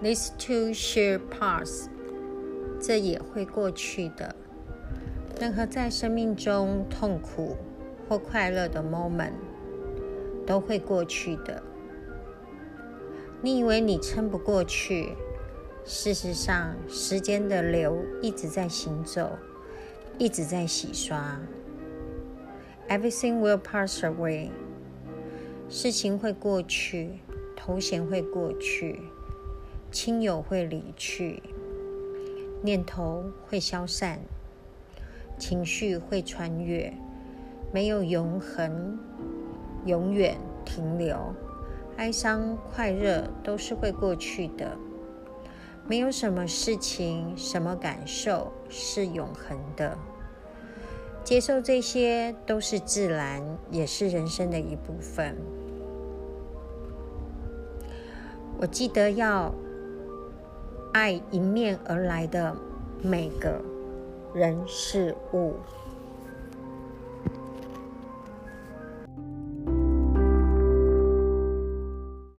These two shall pass，这也会过去的。任何在生命中痛苦或快乐的 moment 都会过去的。你以为你撑不过去，事实上，时间的流一直在行走，一直在洗刷。Everything will pass away，事情会过去，头衔会过去。亲友会离去，念头会消散，情绪会穿越，没有永恒，永远停留。哀伤、快乐都是会过去的，没有什么事情、什么感受是永恒的。接受这些都是自然，也是人生的一部分。我记得要。爱迎面而来的每个人事物。